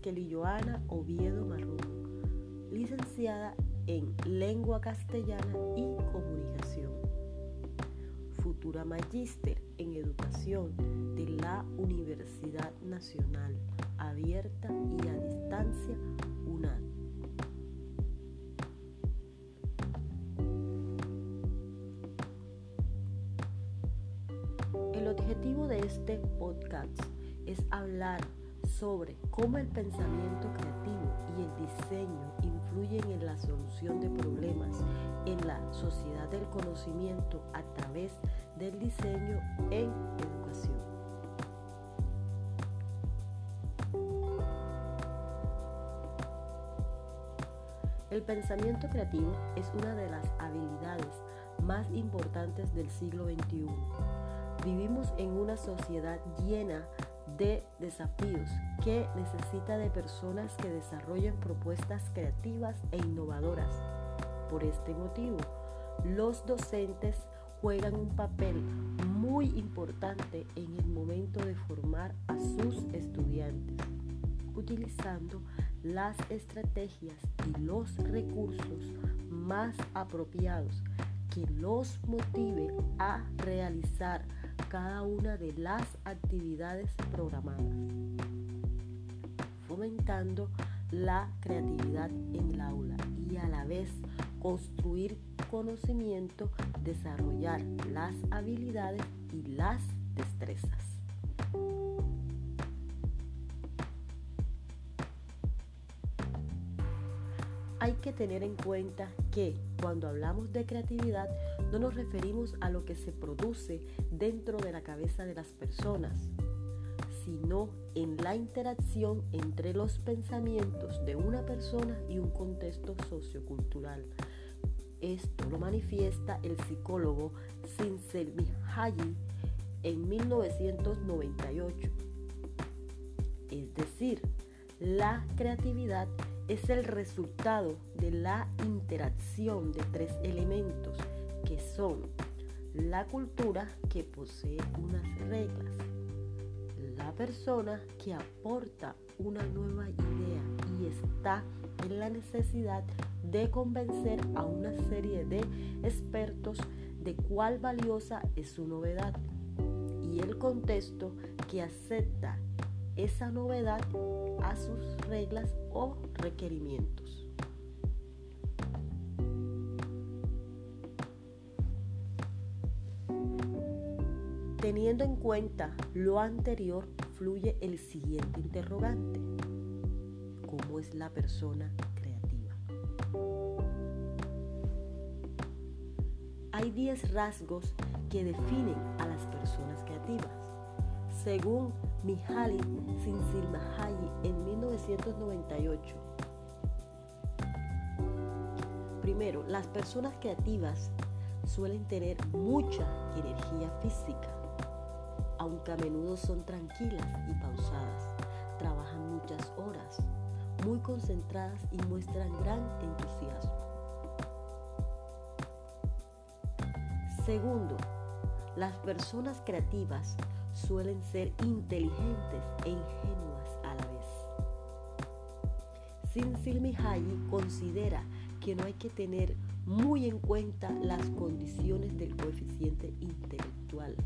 Kelly Joana Oviedo Marrón, licenciada en Lengua Castellana y Comunicación. Futura magíster en Educación de la Universidad Nacional Abierta y a Distancia UNAD. El objetivo de este podcast es hablar sobre cómo el pensamiento creativo y el diseño influyen en la solución de problemas en la sociedad del conocimiento a través del diseño en educación. El pensamiento creativo es una de las habilidades más importantes del siglo XXI. Vivimos en una sociedad llena de desafíos que necesita de personas que desarrollen propuestas creativas e innovadoras. Por este motivo, los docentes juegan un papel muy importante en el momento de formar a sus estudiantes, utilizando las estrategias y los recursos más apropiados que los motive a realizar cada una de las actividades programadas, fomentando la creatividad en el aula y a la vez construir conocimiento, desarrollar las habilidades y las destrezas. Hay que tener en cuenta que cuando hablamos de creatividad no nos referimos a lo que se produce dentro de la cabeza de las personas, sino en la interacción entre los pensamientos de una persona y un contexto sociocultural. Esto lo manifiesta el psicólogo Sincel Mihaly en 1998. Es decir, la creatividad es el resultado de la interacción de tres elementos que son la cultura que posee unas reglas, la persona que aporta una nueva idea y está en la necesidad de convencer a una serie de expertos de cuál valiosa es su novedad y el contexto que acepta esa novedad a sus reglas o requerimientos. Teniendo en cuenta lo anterior, fluye el siguiente interrogante. ¿Cómo es la persona creativa? Hay 10 rasgos que definen a las personas creativas. Según Mihaly Csikszentmihalyi en 1998. Primero, las personas creativas suelen tener mucha energía física, aunque a menudo son tranquilas y pausadas. Trabajan muchas horas, muy concentradas y muestran gran entusiasmo. Segundo, las personas creativas suelen ser inteligentes e ingenuas a la vez. Sin Mihaly considera que no hay que tener muy en cuenta las condiciones del coeficiente intelectual.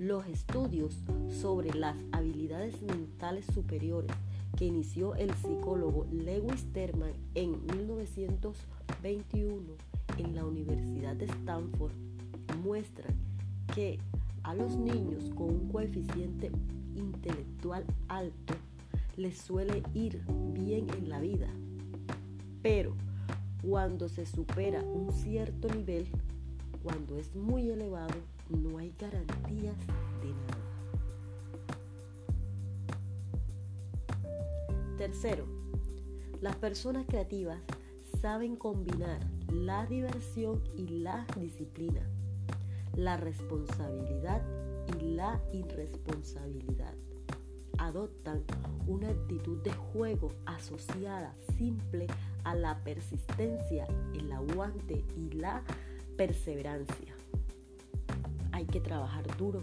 Los estudios sobre las habilidades mentales superiores que inició el psicólogo Lewis Terman en 1921 en la Universidad de Stanford muestran que a los niños con un coeficiente intelectual alto les suele ir bien en la vida, pero cuando se supera un cierto nivel, cuando es muy elevado, no hay garantías de nada. Tercero, las personas creativas saben combinar la diversión y la disciplina la responsabilidad y la irresponsabilidad. Adoptan una actitud de juego asociada simple a la persistencia, el aguante y la perseverancia. Hay que trabajar duro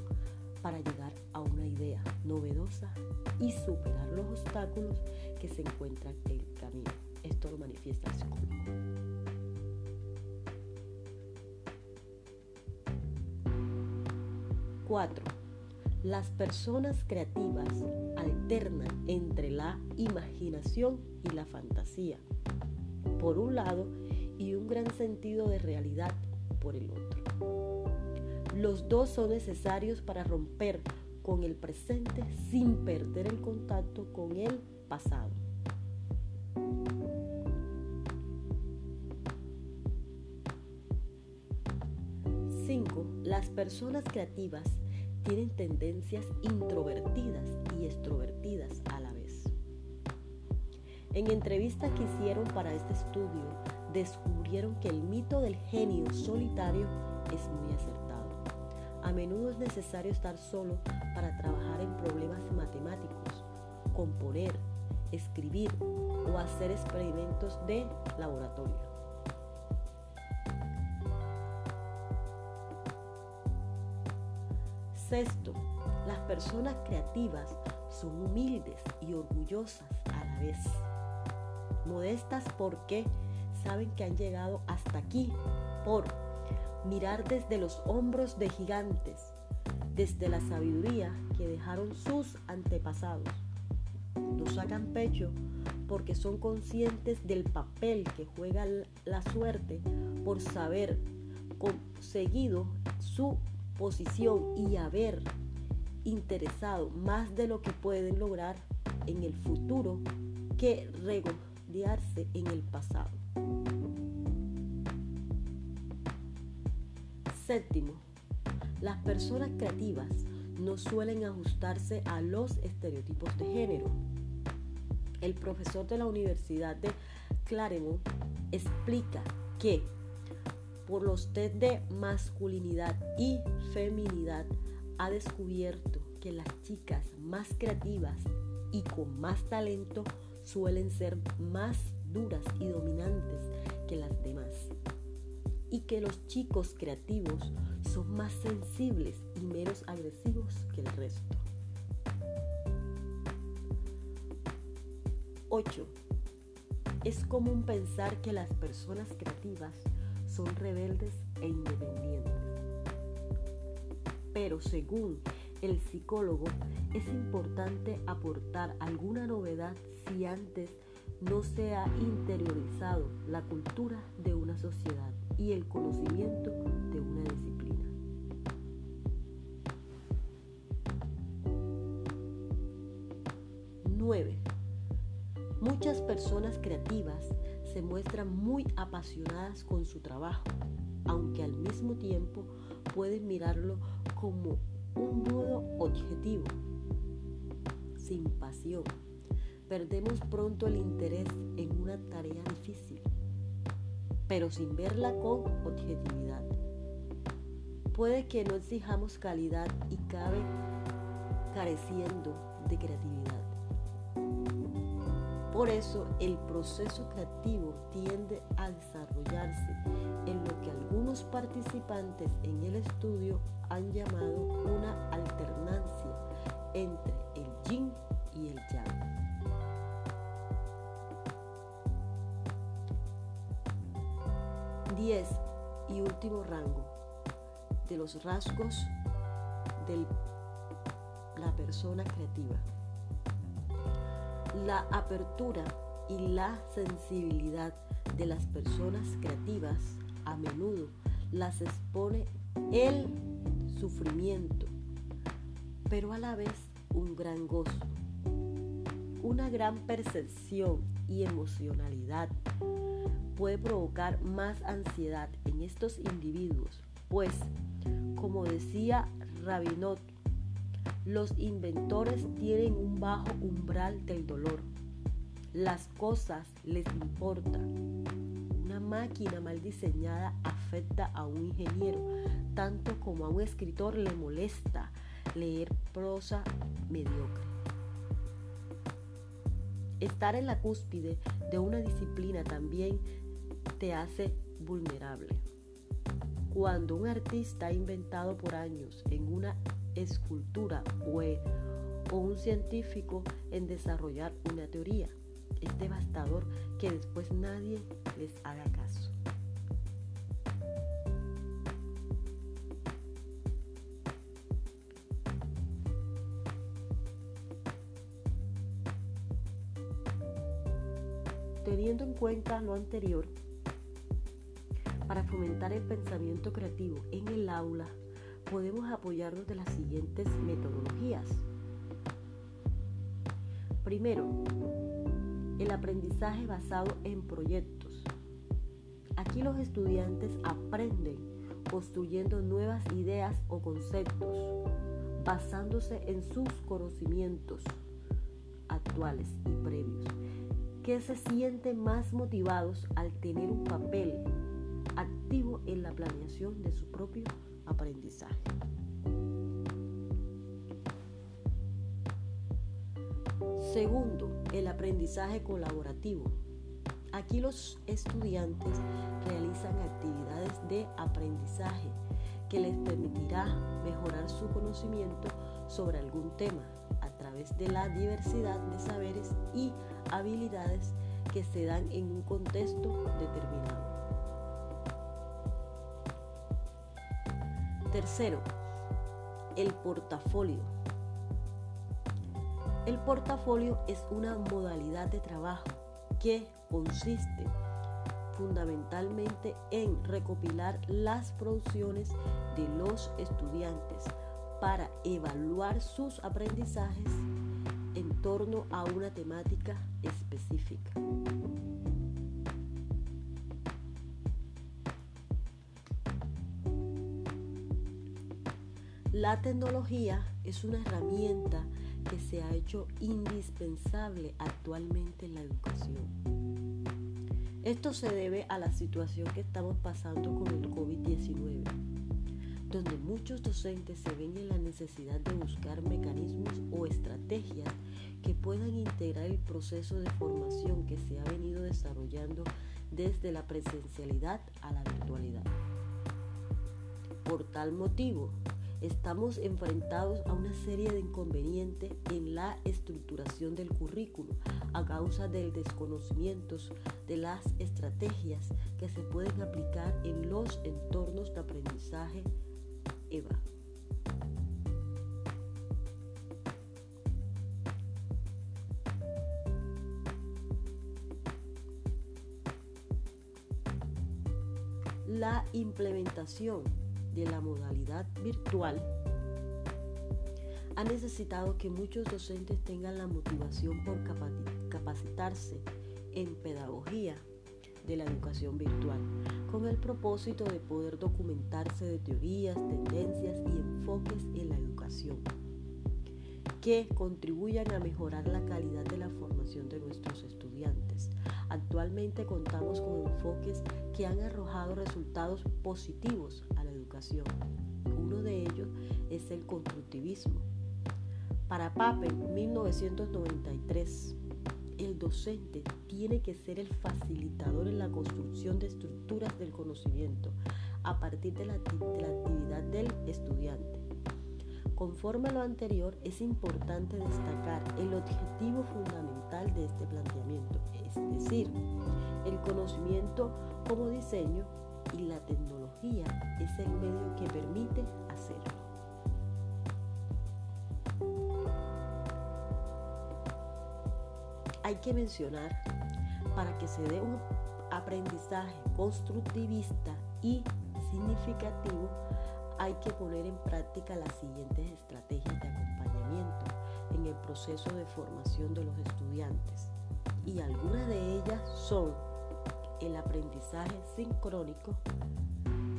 para llegar a una idea novedosa y superar los obstáculos que se encuentran en el camino. Esto lo manifiesta el psicólogo. 4. Las personas creativas alternan entre la imaginación y la fantasía, por un lado, y un gran sentido de realidad por el otro. Los dos son necesarios para romper con el presente sin perder el contacto con el pasado. 5. Las personas creativas tienen tendencias introvertidas y extrovertidas a la vez. En entrevistas que hicieron para este estudio, descubrieron que el mito del genio solitario es muy acertado. A menudo es necesario estar solo para trabajar en problemas matemáticos, componer, escribir o hacer experimentos de laboratorio. Sexto, las personas creativas son humildes y orgullosas a la vez. Modestas porque saben que han llegado hasta aquí por mirar desde los hombros de gigantes, desde la sabiduría que dejaron sus antepasados. No sacan pecho porque son conscientes del papel que juega la suerte por saber conseguido su posición y haber interesado más de lo que pueden lograr en el futuro que regodearse en el pasado. Séptimo, las personas creativas no suelen ajustarse a los estereotipos de género. El profesor de la Universidad de Claremont explica que por los test de masculinidad y feminidad ha descubierto que las chicas más creativas y con más talento suelen ser más duras y dominantes que las demás. Y que los chicos creativos son más sensibles y menos agresivos que el resto. 8. Es común pensar que las personas creativas son rebeldes e independientes. Pero según el psicólogo, es importante aportar alguna novedad si antes no se ha interiorizado la cultura de una sociedad y el conocimiento de una disciplina. Nueve. Muchas personas creativas se muestran muy apasionadas con su trabajo, aunque al mismo tiempo pueden mirarlo como un modo objetivo, sin pasión. Perdemos pronto el interés en una tarea difícil, pero sin verla con objetividad. Puede que no exijamos calidad y cabe careciendo de creatividad. Por eso el proceso creativo tiende a desarrollarse en lo que algunos participantes en el estudio han llamado una alternancia entre el yin 10 y último rango de los rasgos de la persona creativa. La apertura y la sensibilidad de las personas creativas a menudo las expone el sufrimiento, pero a la vez un gran gozo, una gran percepción y emocionalidad puede provocar más ansiedad en estos individuos, pues, como decía Rabinot los inventores tienen un bajo umbral del dolor. Las cosas les importan. Una máquina mal diseñada afecta a un ingeniero, tanto como a un escritor le molesta leer prosa mediocre. Estar en la cúspide de una disciplina también te hace vulnerable. Cuando un artista ha inventado por años en una escultura o, un científico en desarrollar una teoría. Es devastador que después nadie les haga caso. Cuenta lo anterior, para fomentar el pensamiento creativo en el aula, podemos apoyarnos de las siguientes metodologías. Primero, el aprendizaje basado en proyectos. Aquí los estudiantes aprenden construyendo nuevas ideas o conceptos, basándose en sus conocimientos actuales y previos que se sienten más motivados al tener un papel activo en la planeación de su propio aprendizaje. Segundo, el aprendizaje colaborativo. Aquí los estudiantes realizan actividades de aprendizaje que les permitirá mejorar su conocimiento sobre algún tema a través de la diversidad de saberes y habilidades que se dan en un contexto determinado. Tercero, el portafolio. El portafolio es una modalidad de trabajo que consiste fundamentalmente en recopilar las producciones de los estudiantes para evaluar sus aprendizajes en torno a una temática específica. La tecnología es una herramienta que se ha hecho indispensable actualmente en la educación. Esto se debe a la situación que estamos pasando con el COVID-19 donde muchos docentes se ven en la necesidad de buscar mecanismos o estrategias que puedan integrar el proceso de formación que se ha venido desarrollando desde la presencialidad a la virtualidad. Por tal motivo, estamos enfrentados a una serie de inconvenientes en la estructuración del currículo a causa del desconocimiento de las estrategias que se pueden aplicar en los entornos de aprendizaje Eva. La implementación de la modalidad virtual ha necesitado que muchos docentes tengan la motivación por capacitarse en pedagogía de la educación virtual, con el propósito de poder documentarse de teorías, tendencias y enfoques en la educación que contribuyan a mejorar la calidad de la formación de nuestros estudiantes. Actualmente contamos con enfoques que han arrojado resultados positivos a la educación. Uno de ellos es el constructivismo. Para Pape, 1993, el docente tiene que ser el facilitador en la construcción de estructuras del conocimiento a partir de la, actividad del estudiante. Conforme a lo anterior, es importante destacar el objetivo fundamental de este planteamiento, es decir, el conocimiento como diseño y la tecnología es el medio que permite hacerlo. Hay que mencionar, para que se dé un aprendizaje constructivista y significativo, hay que poner en práctica las siguientes estrategias de acompañamiento en el proceso de formación de los estudiantes. Y algunas de ellas son el aprendizaje sincrónico,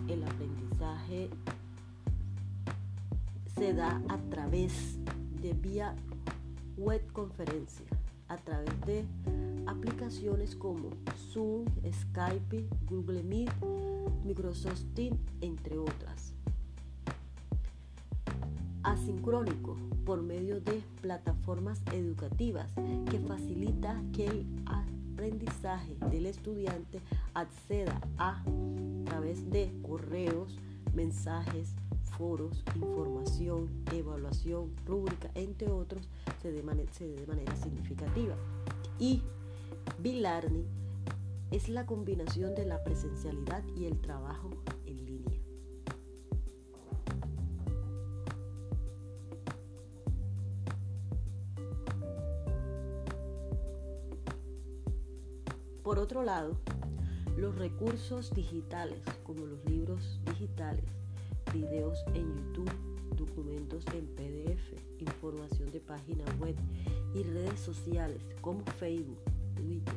el aprendizaje se da a través de vía web conferencia a través de aplicaciones como Zoom, Skype, Google Meet, Microsoft Teams, entre otras. Asincrónico por medio de plataformas educativas que facilita que el aprendizaje del estudiante acceda a, a través de correos, mensajes, foros, información, evaluación, rúbrica, entre otros, se dé, de manera significativa. Y Bill Learning es la combinación de la presencialidad y el trabajo en línea. Por otro lado, los recursos digitales como los libros digitales, videos en YouTube, documentos en PDF, información de página web y redes sociales como Facebook, Twitter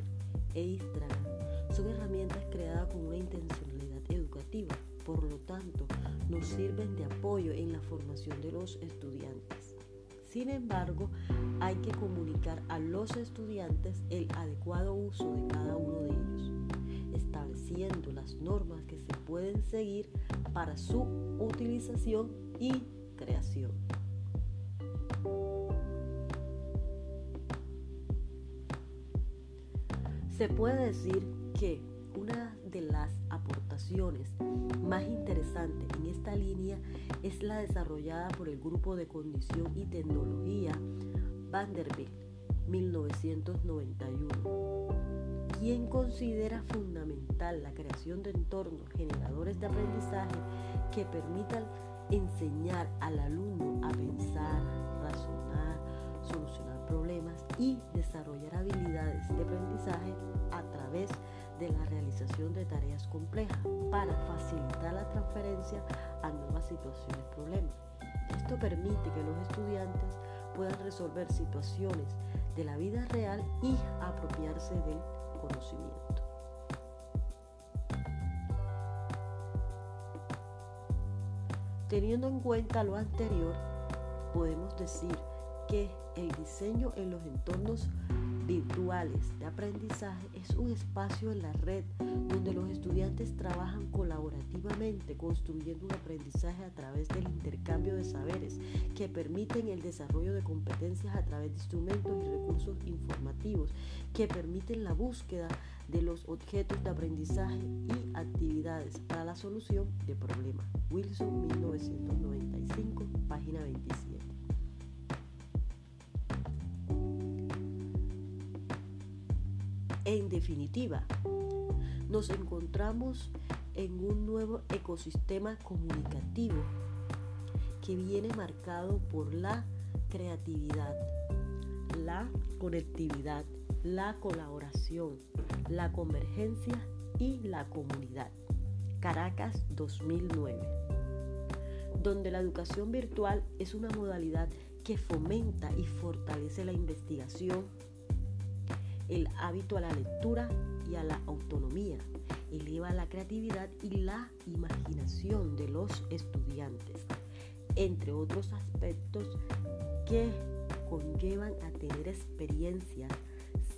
e Instagram son herramientas creadas con una intencionalidad educativa, por lo tanto nos sirven de apoyo en la formación de los estudiantes. Sin embargo, hay que comunicar a los estudiantes el adecuado uso de cada uno de ellos, estableciendo las normas que se pueden seguir para su utilización y creación. Se puede decir que una de las aportaciones más interesantes en esta línea es la desarrollada por el Grupo de Condición y Tecnología Vanderbilt 1991, quien considera fundamental la creación de entornos generadores de aprendizaje que permitan enseñar al alumno a pensar, razonar, solucionar problemas y desarrollar habilidades de aprendizaje a través de la realización de tareas complejas para facilitar la transferencia a nuevas situaciones problemas. Esto permite que los estudiantes puedan resolver situaciones de la vida real y apropiarse del conocimiento. Teniendo en cuenta lo anterior, podemos decir que el diseño en los entornos virtuales de aprendizaje es un espacio en la red donde los estudiantes trabajan colaborativamente construyendo un aprendizaje a través del intercambio de saberes que permiten el desarrollo de competencias a través de instrumentos y recursos informativos que permiten la búsqueda de los objetos de aprendizaje y actividades para la solución de problemas. Wilson 1995, página 27. En definitiva, nos encontramos en un nuevo ecosistema comunicativo que viene marcado por la creatividad, la conectividad, la colaboración, la convergencia y la comunidad. Caracas 2009, donde la educación virtual es una modalidad que fomenta y fortalece la investigación, el hábito a la lectura y a la autonomía, eleva la creatividad y la imaginación de los estudiantes, entre otros aspectos que conllevan a tener experiencias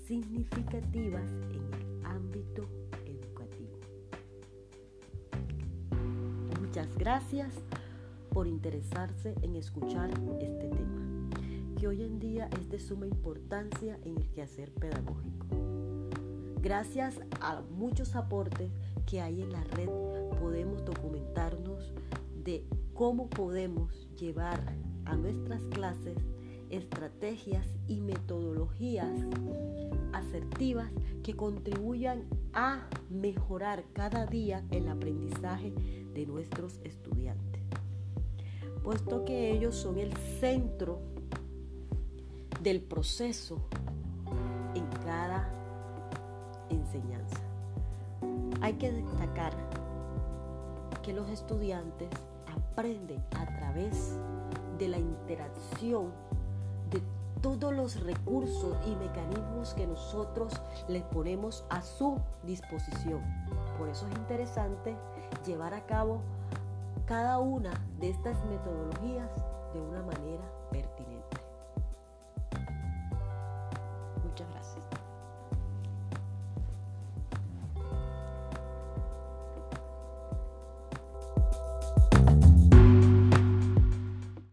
significativas en el ámbito educativo. Muchas gracias por interesarse en escuchar este tema hoy en día es de suma importancia en el quehacer pedagógico. Gracias a muchos aportes que hay en la red podemos documentarnos de cómo podemos llevar a nuestras clases estrategias y metodologías asertivas que contribuyan a mejorar cada día el aprendizaje de nuestros estudiantes, puesto que ellos son el centro del proceso en cada enseñanza. Hay que destacar que los estudiantes aprenden a través de la interacción de todos los recursos y mecanismos que nosotros les ponemos a su disposición. Por eso es interesante llevar a cabo cada una de estas metodologías de una manera.